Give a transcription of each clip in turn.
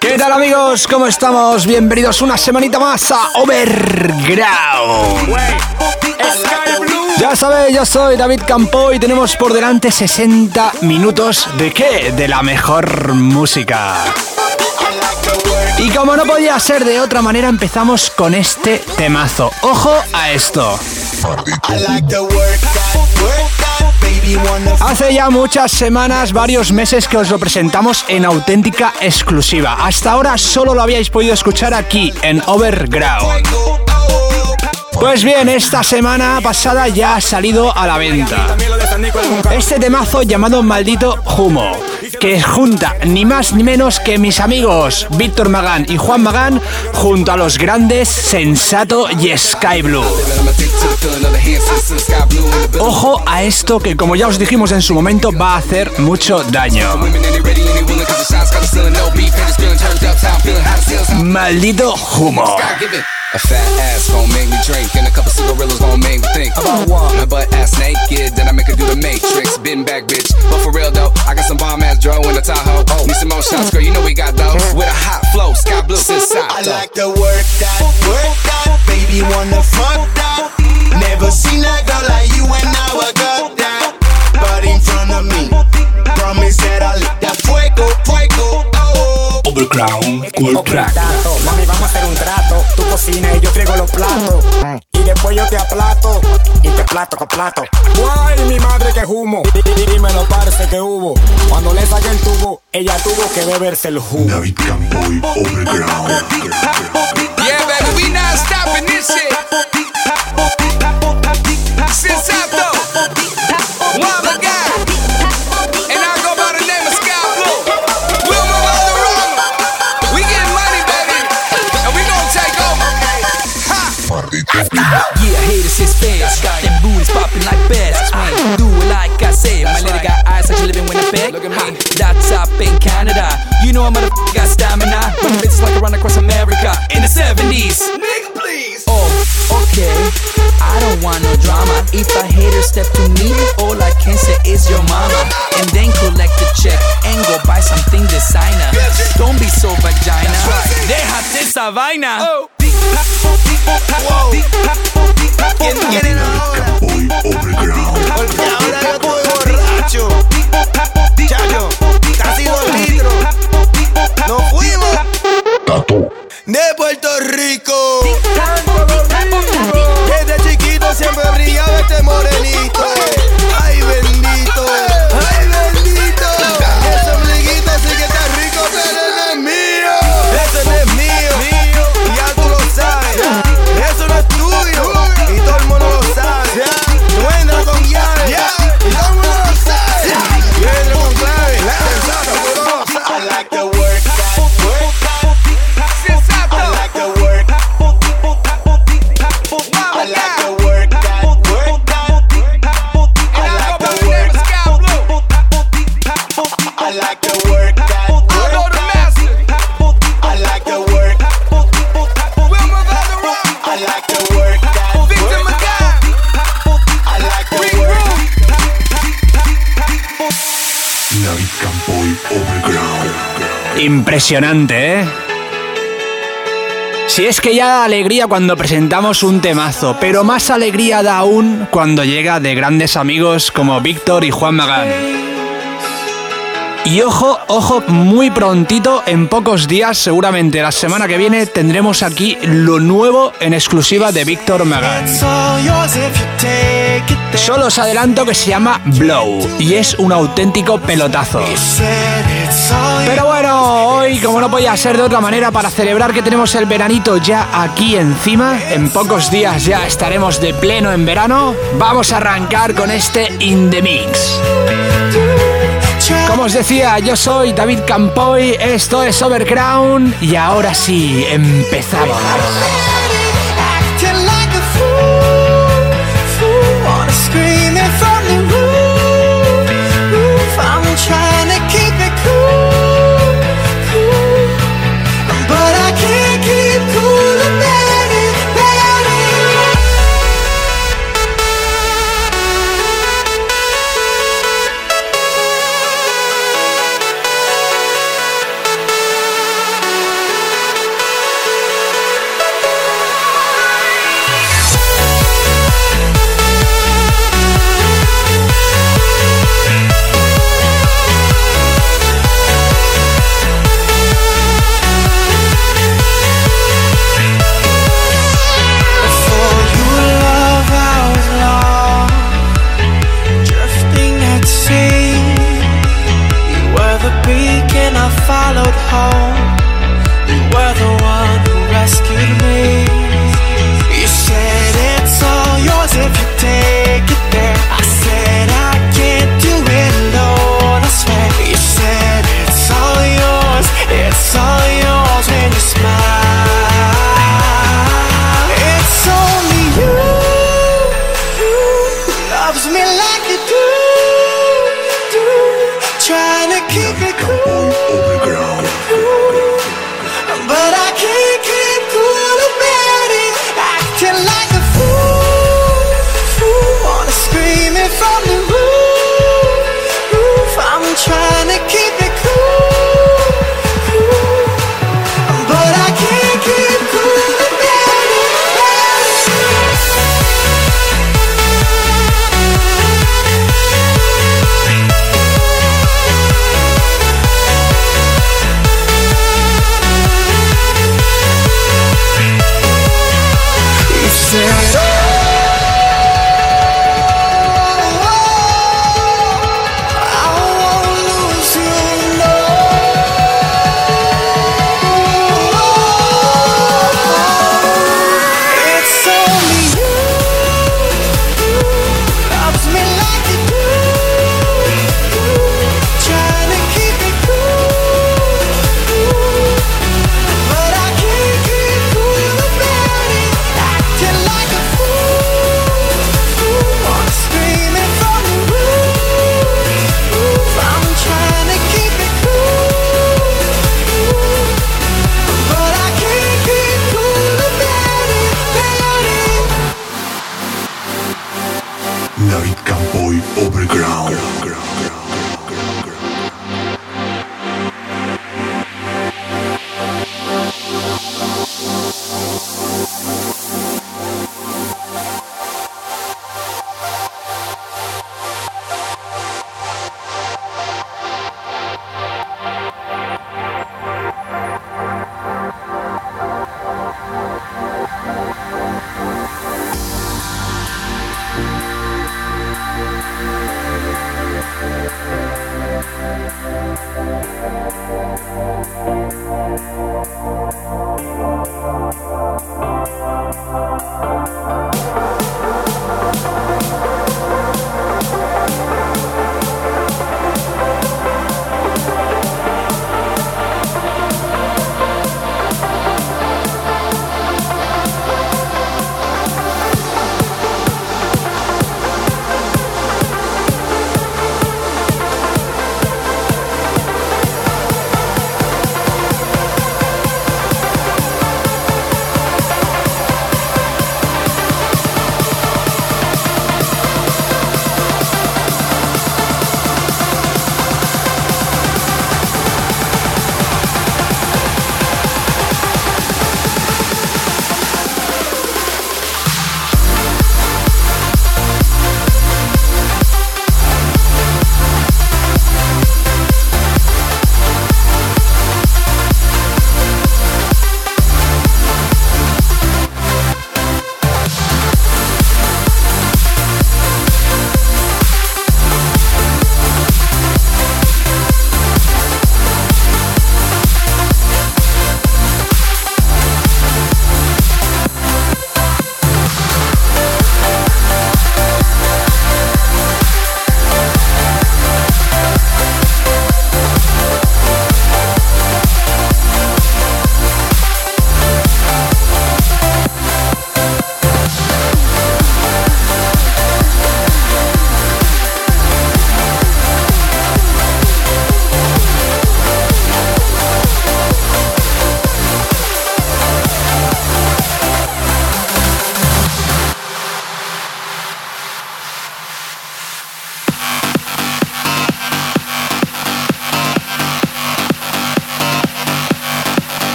¿Qué tal amigos? ¿Cómo estamos? Bienvenidos una semanita más a Overground. Ya sabéis, yo soy David Campo y tenemos por delante 60 minutos de qué? De la mejor música. Y como no podía ser de otra manera, empezamos con este temazo. Ojo a esto. Hace ya muchas semanas, varios meses que os lo presentamos en auténtica exclusiva. Hasta ahora solo lo habíais podido escuchar aquí en Overground. Pues bien, esta semana pasada ya ha salido a la venta. Este temazo llamado Maldito Humo que junta ni más ni menos que mis amigos Víctor Magán y Juan Magán junto a los grandes Sensato y Sky Blue. Ojo a esto que como ya os dijimos en su momento va a hacer mucho daño. Maldito humo. A fat ass gon' make me drink, and a couple cigarillos gon' make me think. About what? My butt ass naked, then I make her do the matrix. Been back, bitch. But for real though, I got some bomb ass dro in the Tahoe. Oh, need some more shots, girl. You know we got those. With a hot flow, sky blue since I like to work that, work that. Baby, wanna fuck that. Never seen a girl like you, and now I got that. But in front of me, promise that I'll let that fuego, fuego. Oh. Overground, cool track. Cocina y yo friego los platos. Y después yo te aplato y te plato con plato. Guay, mi madre que humo. Dímelo, parce, que hubo. Cuando le saqué el tubo, ella tuvo que beberse el jugo. David Campoy, Overground. Yeah, baby, we not stopping this shit. Like she living in Winnipeg. Look at me. That's up in Canada. You know I'm a got stamina. Running bitches like I run across America in the 70s. Nigga, please. Oh, okay. I don't want no drama. If a hater step to me, all I can say is your mama. And then collect the check and go buy something designer. Don't be so vagina. Déjate esa vaina. Oh. ¿Quién quiere ahora? Porque ahora yo estoy borracho. Oh, Casi dos litros. Nos fuimos. De Puerto Rico. Desde chiquito siempre brillaba este morenito. Ay, bendito. Impresionante, ¿eh? Si es que ya da alegría cuando presentamos un temazo, pero más alegría da aún cuando llega de grandes amigos como Víctor y Juan Magán. Y ojo, ojo, muy prontito, en pocos días, seguramente la semana que viene, tendremos aquí lo nuevo en exclusiva de Víctor Magat. Solo os adelanto que se llama Blow y es un auténtico pelotazo. Pero bueno, hoy como no podía ser de otra manera para celebrar que tenemos el veranito ya aquí encima, en pocos días ya estaremos de pleno en verano, vamos a arrancar con este In The Mix. Como os decía, yo soy David Campoy, esto es Overground y ahora sí, empezamos.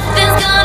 nothing's gonna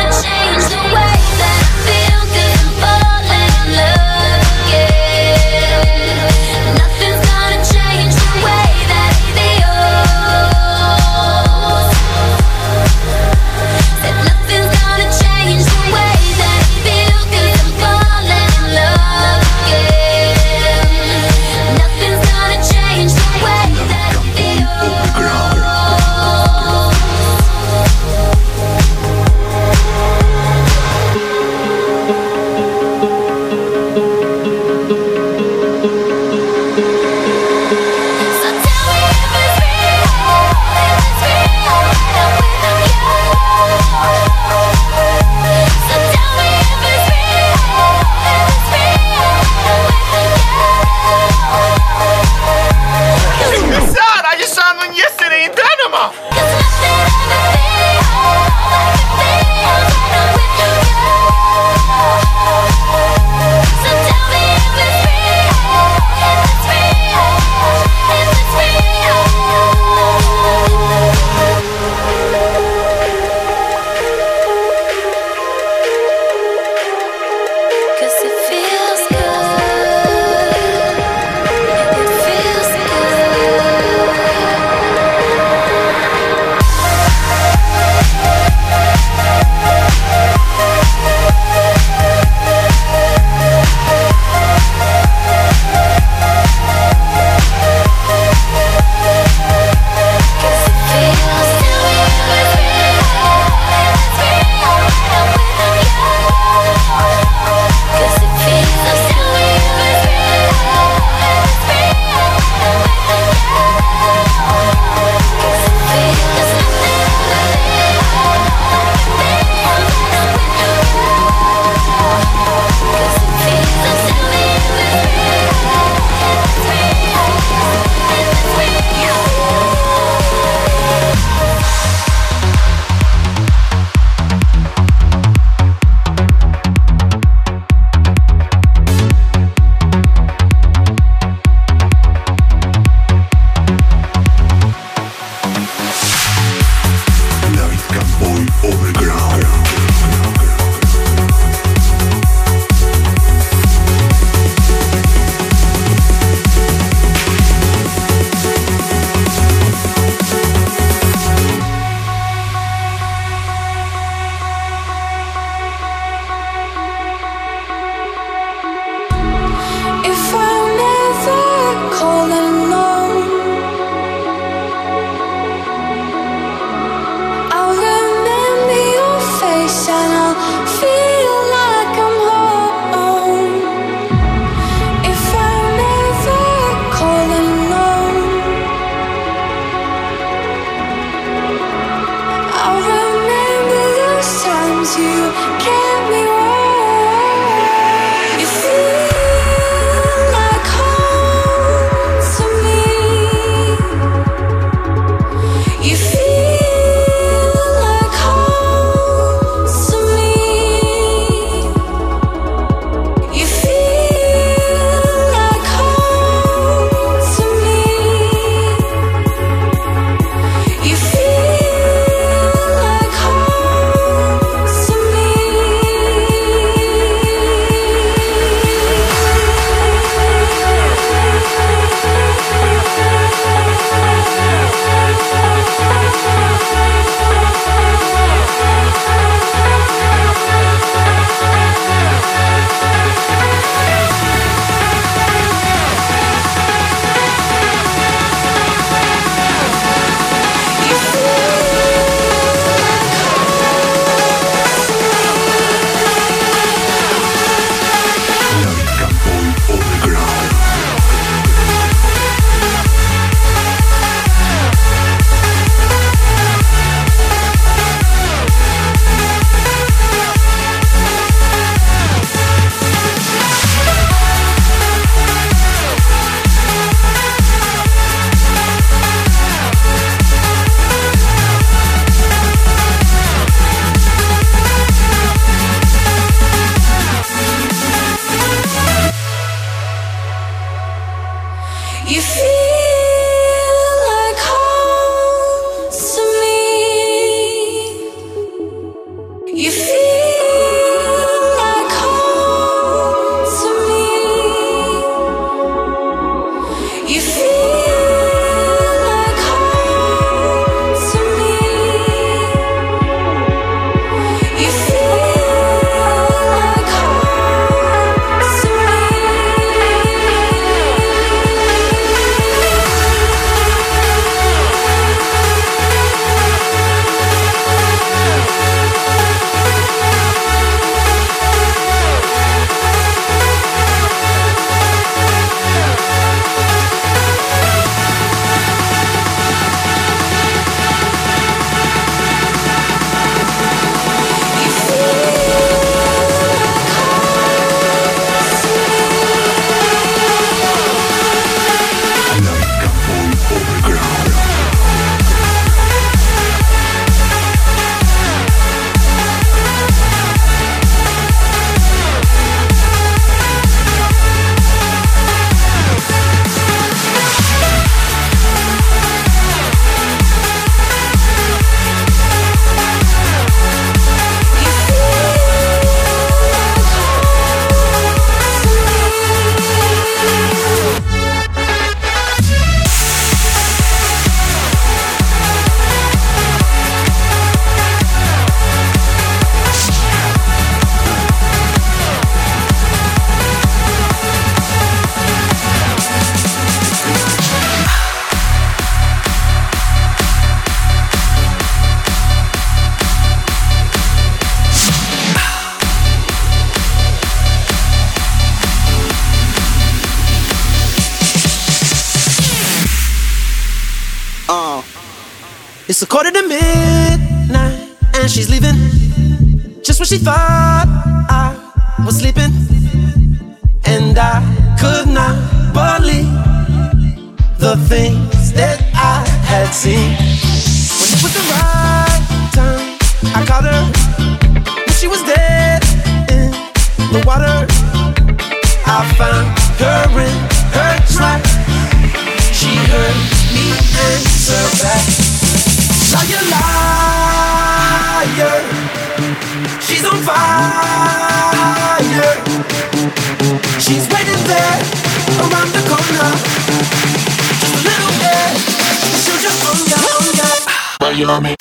Miami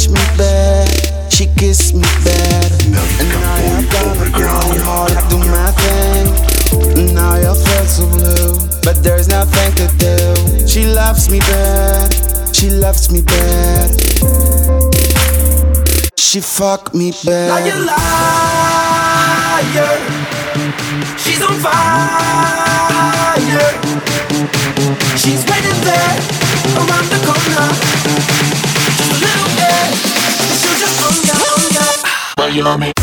touch me bad, she kissed me bad. Now you and now you've got me going hard, I do my thing. Now your face so blue, but there's nothing to do. She loves me bad, she loves me bad. She fuck me bad. Now you liar, she's on fire. She's waiting there around the corner. Yummy.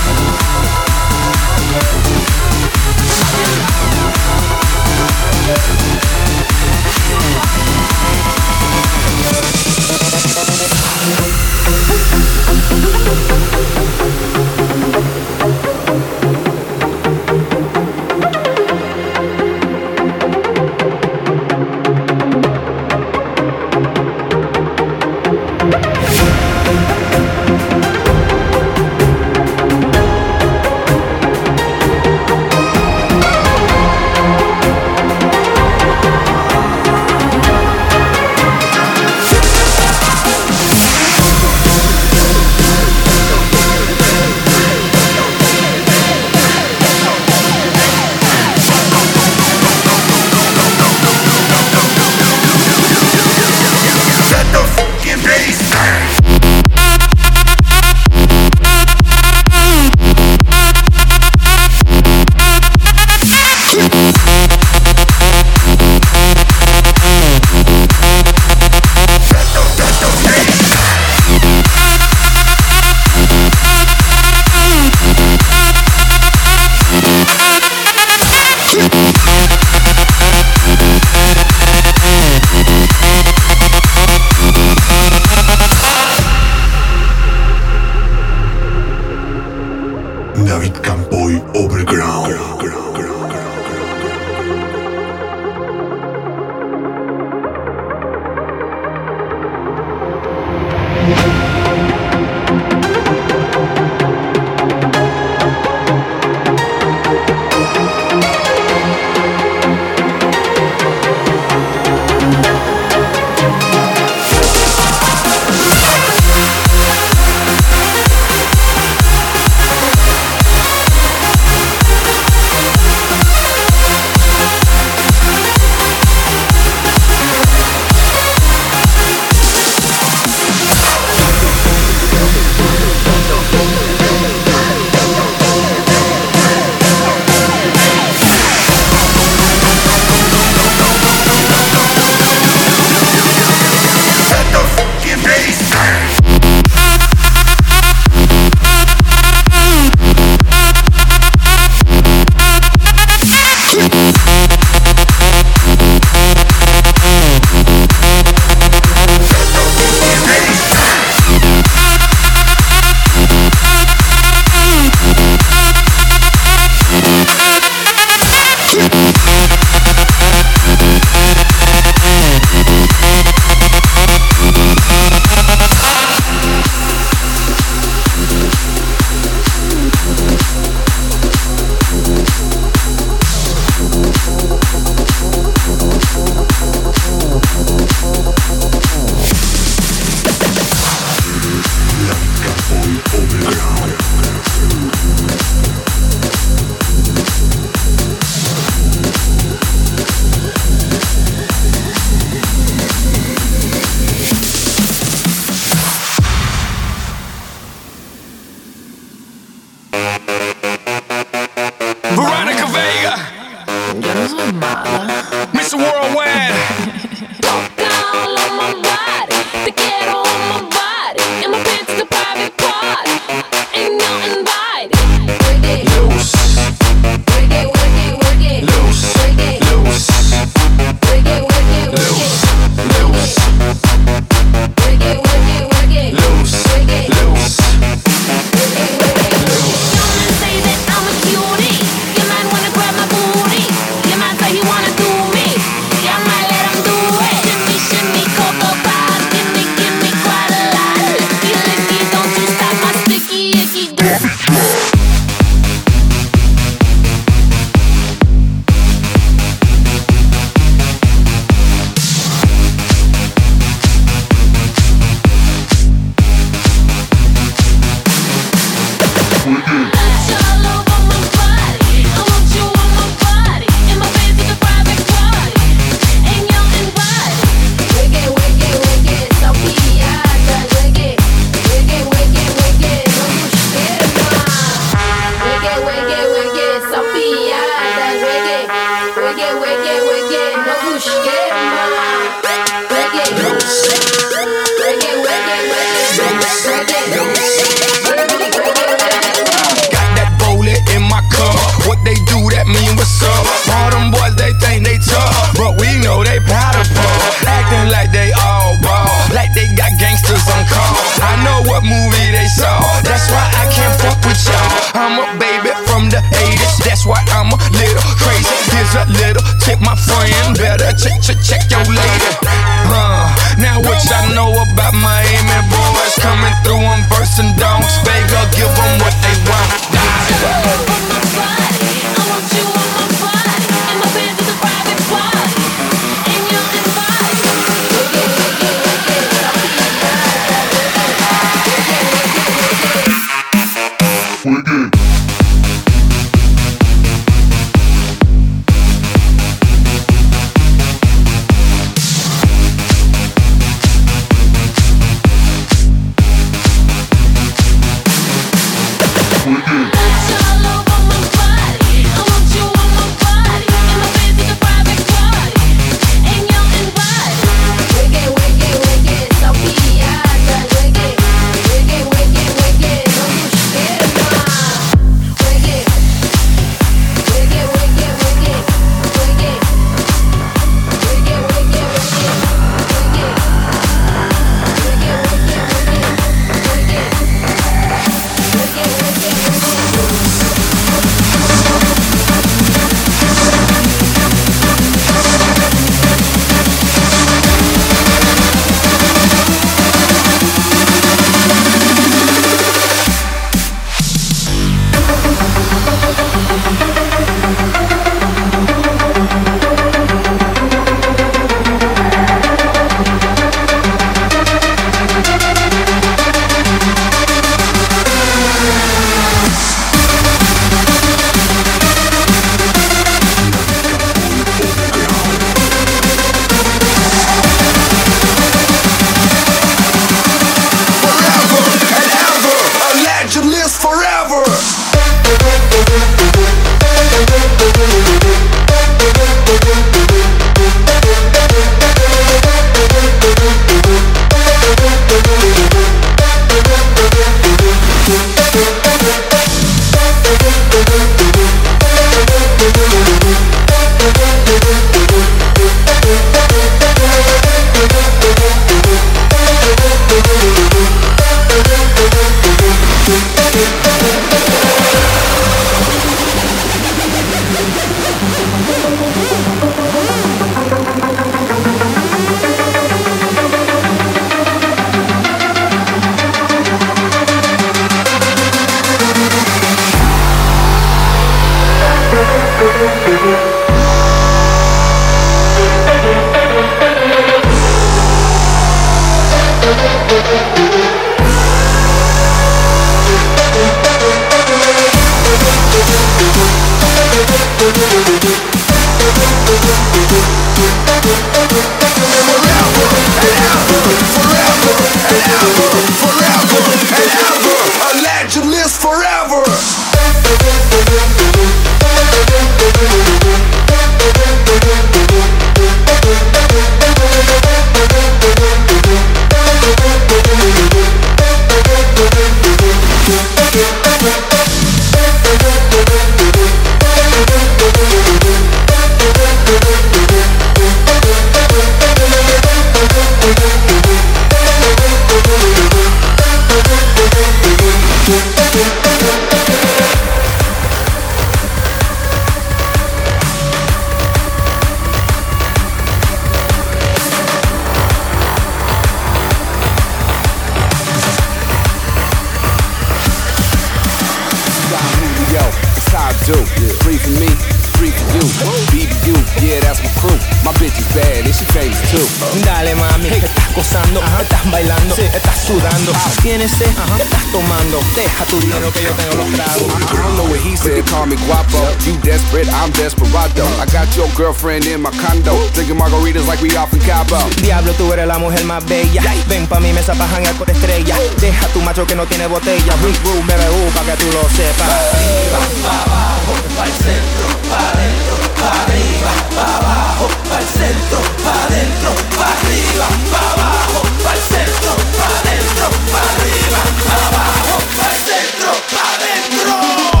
We Cabo. Diablo, tú eres la mujer más bella. Ven pa' mi mesa pa' janguear por estrella. Deja tu macho que no tiene botella. Big Boom, BBU, pa' que tú lo sepas. Arriba, pa' abajo, pa' el centro, pa' adentro, pa' arriba, pa' abajo, pa' el centro, pa' adentro, pa' arriba, pa' abajo, pa' el centro, pa' adentro, pa' arriba, pa' abajo, pa' el centro, pa' adentro.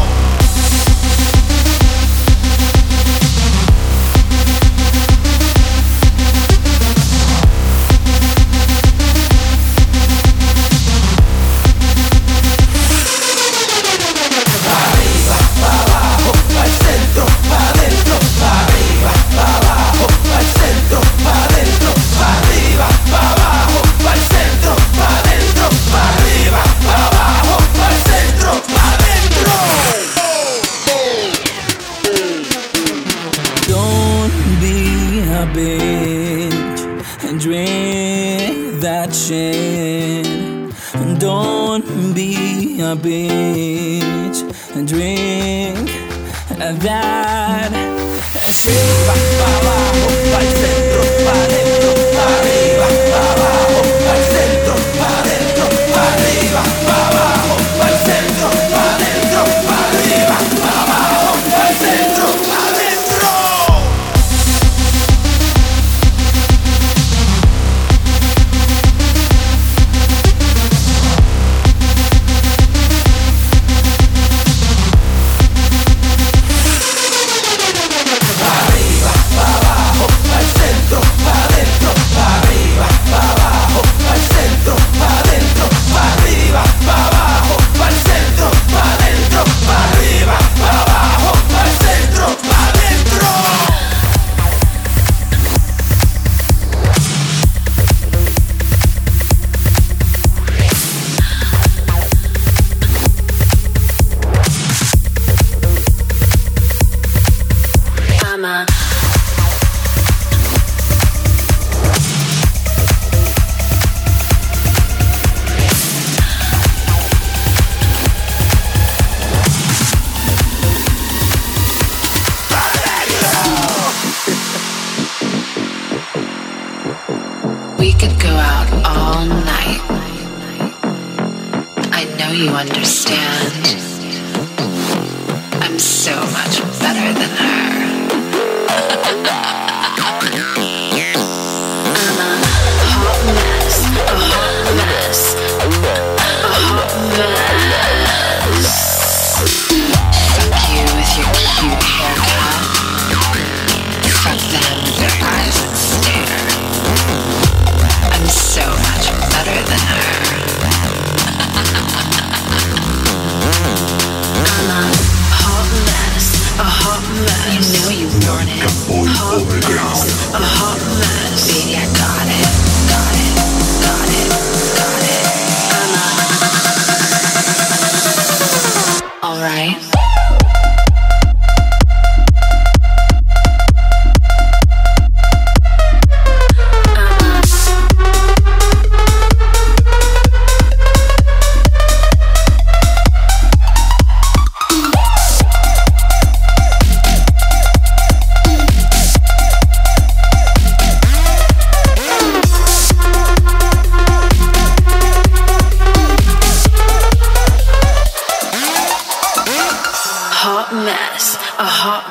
beach and drink that. Silva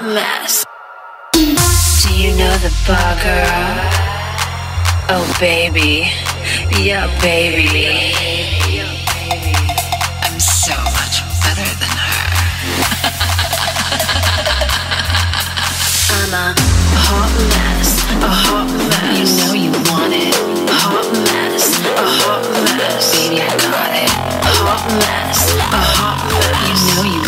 mess. Do you know the bar girl? Oh baby, yeah baby. I'm so much better than her. I'm a hot mess, a hot mess. You know you want it. Hot mess, a hot mess. Baby, I got it. Hot mess, a hot mess. You know you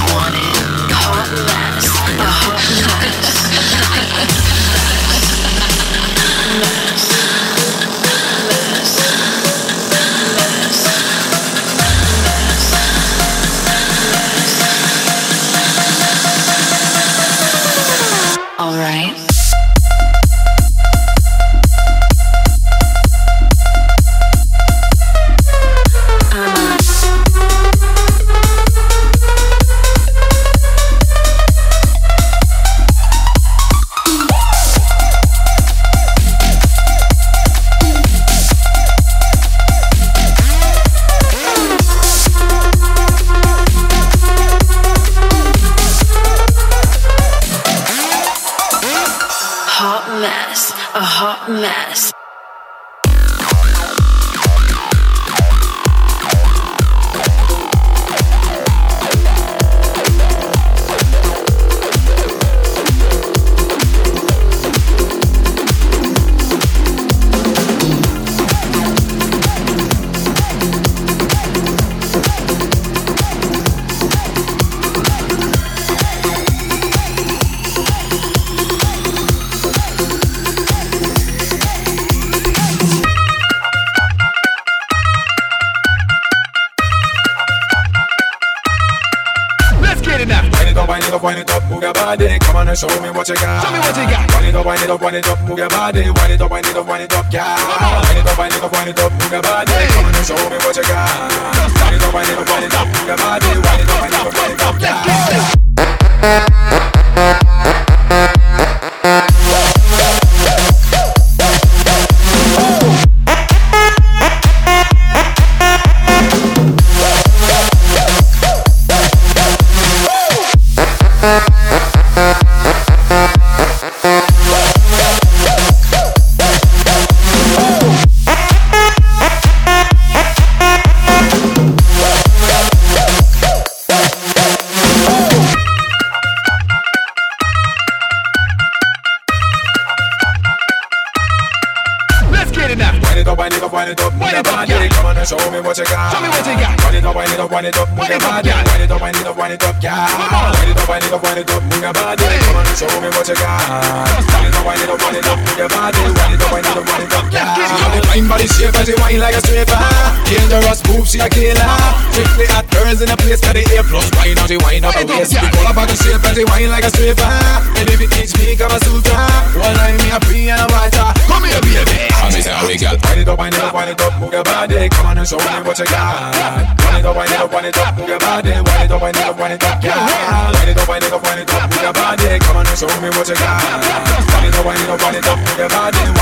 Come show me what you got. Show me what you got. Wind it up, wind it up, wind it up, move your body. Wind it up, wind it up, wind it up, yeah. Wind it up, wind it up, wind it up, move your body. Come on and show me what you got. Wind it up, wind it up, wind it up, move your body. Wind it up, wind it up, wind it up, yeah. Back and shape and she wine like a stripper. And if it teach me, come a sutra. One line me a free and a water. Come here, baby. Me say, we got wind it up, wind it up, wind it up, move your body. Come on and show me what you got. Wind it up, wind it up, wind it up, move your body. Wind it up, wind it up, wind it up, yeah. Wind it up, wind it up, wind it up, move your body. Come on and show me what you got. Wind it up, wind it up, wind it up, move your body.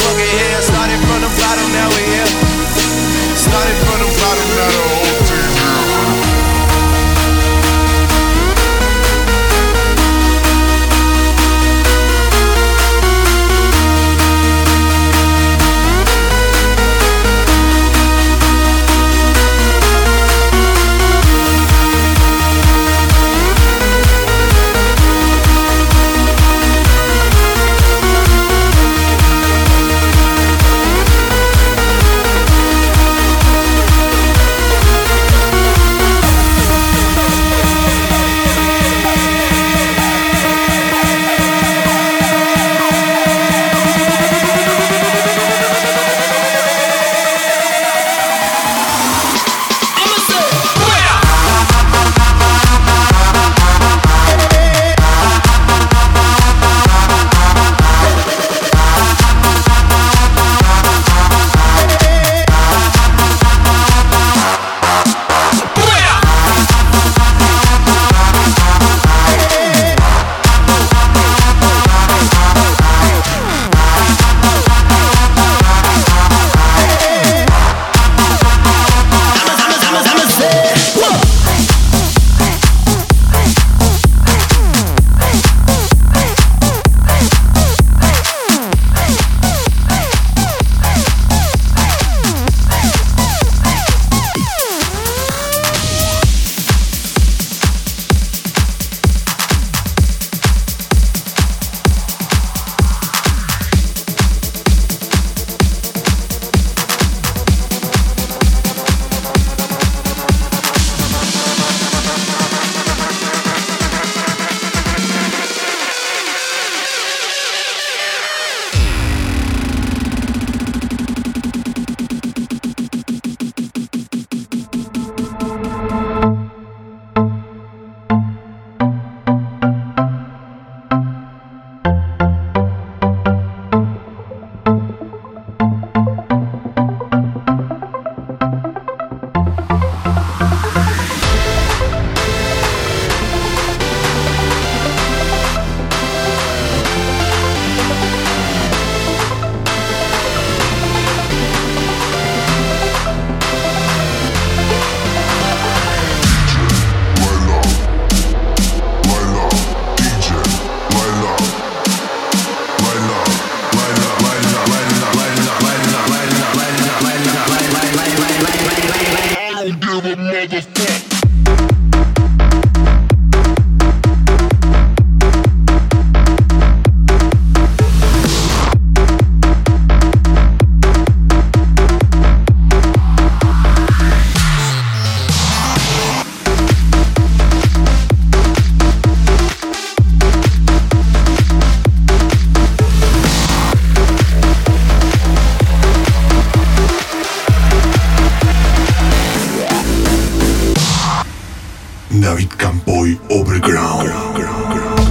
David Campoy Overground.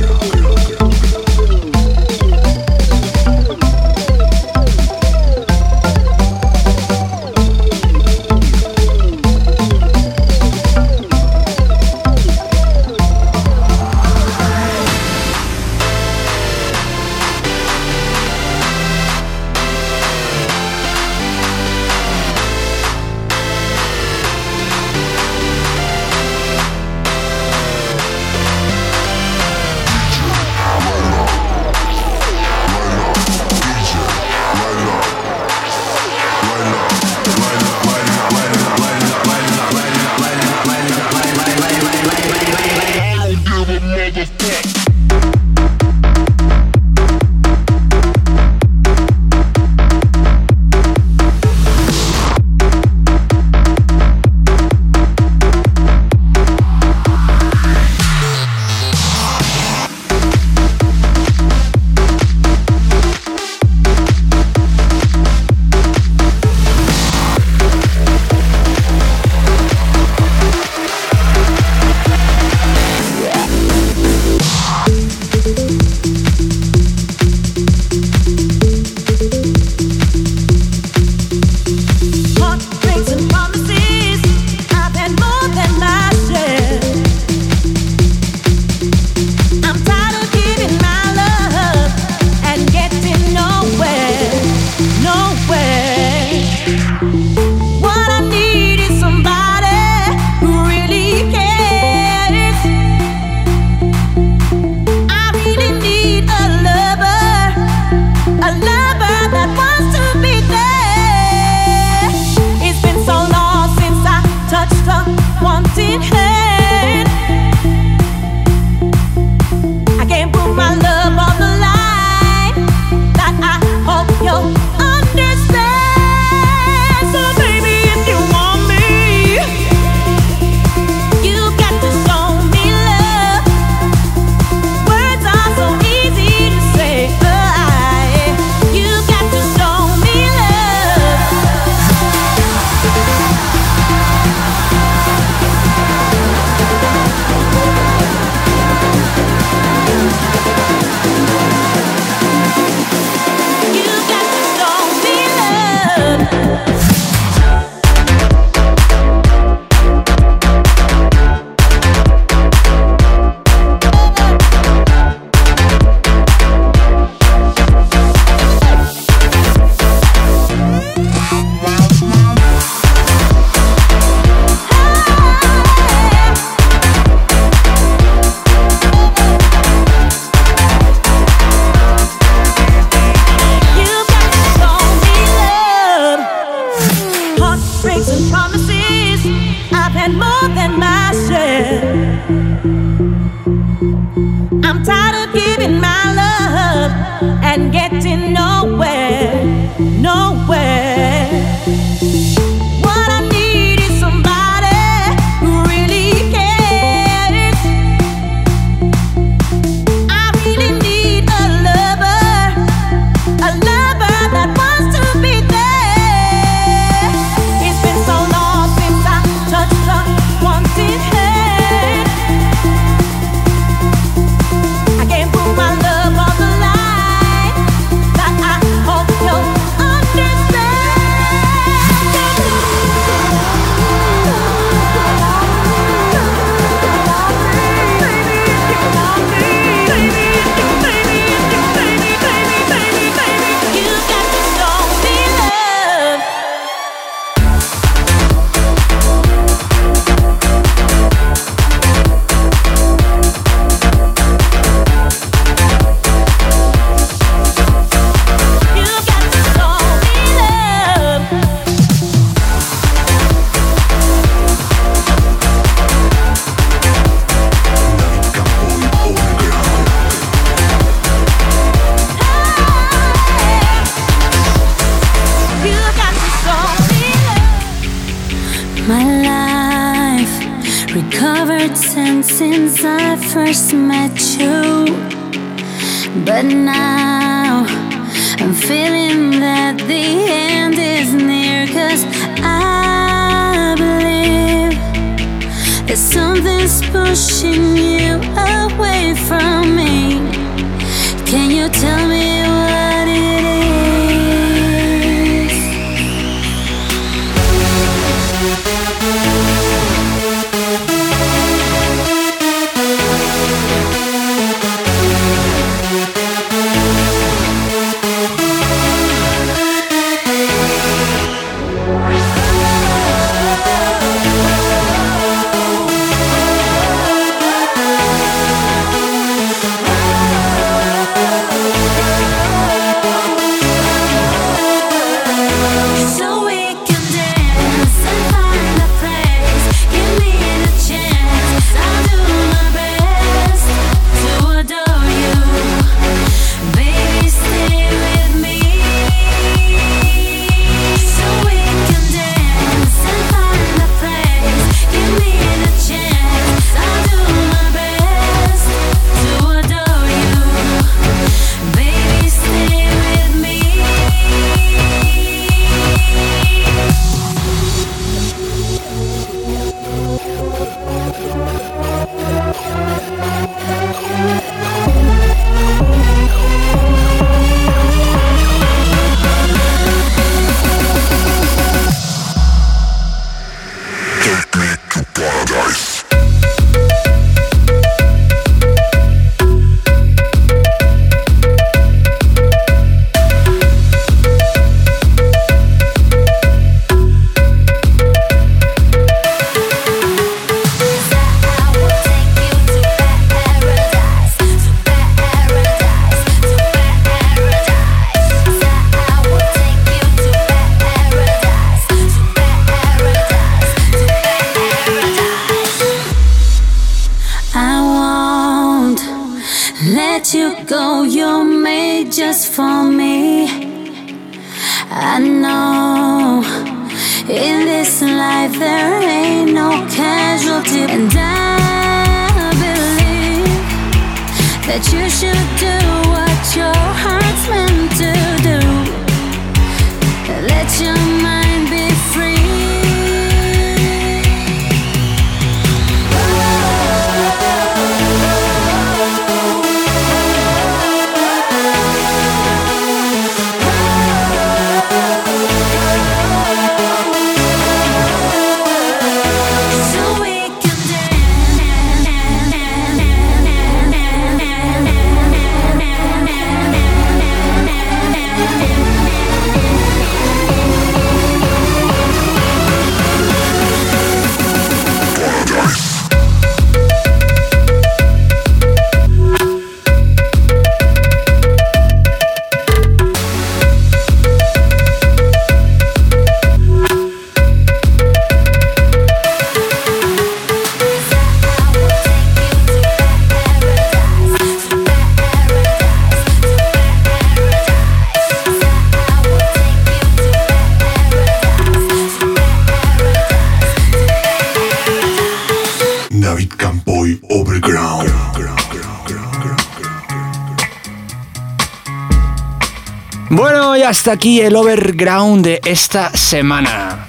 Hasta aquí el overground de esta semana.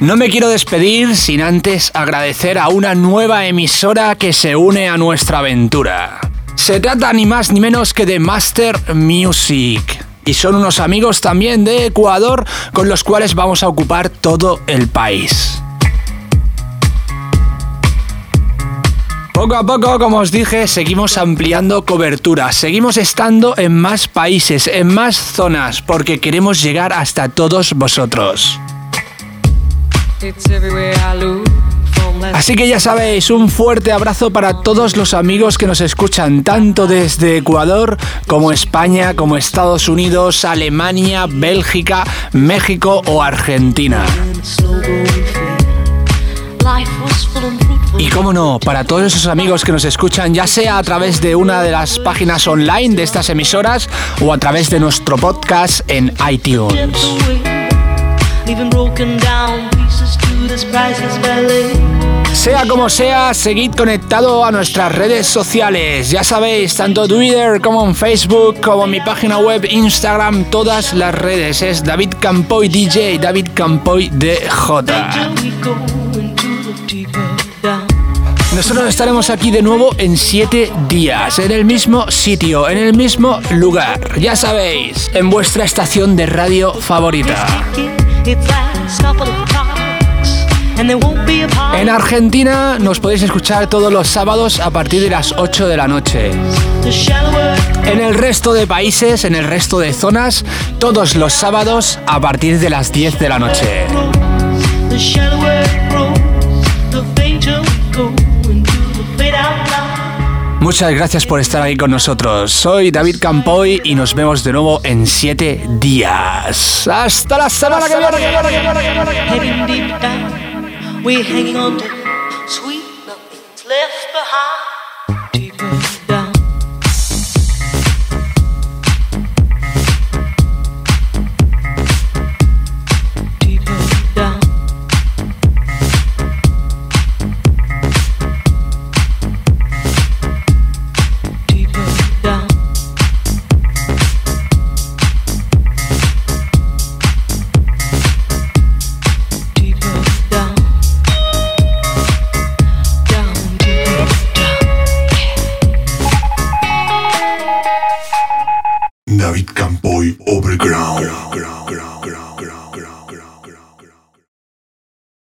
No me quiero despedir sin antes agradecer a una nueva emisora que se une a nuestra aventura. Se trata ni más ni menos que de Master Music. Y son unos amigos también de Ecuador con los cuales vamos a ocupar todo el país. Poco a poco, como os dije, seguimos ampliando cobertura, seguimos estando en más países, en más zonas, porque queremos llegar hasta todos vosotros. Así que ya sabéis, un fuerte abrazo para todos los amigos que nos escuchan, tanto desde Ecuador como España, como Estados Unidos, Alemania, Bélgica, México o Argentina. Y cómo no, para todos esos amigos que nos escuchan, ya sea a través de una de las páginas online de estas emisoras o a través de nuestro podcast en iTunes. Sea como sea, seguid conectado a nuestras redes sociales. Ya sabéis, tanto Twitter como en Facebook, como en mi página web, Instagram, todas las redes. Es David Campoy DJ, David Campoy DJ. Nosotros estaremos aquí de nuevo en 7 días, en el mismo sitio, en el mismo lugar. Ya sabéis, en vuestra estación de radio favorita. En Argentina nos podéis escuchar todos los sábados a partir de las 8 de la noche. En el resto de países, en el resto de zonas, todos los sábados a partir de las 10 de la noche. Muchas gracias por estar aquí con nosotros. Soy David Campoy y nos vemos de nuevo en 7 días. Hasta la semana que viene.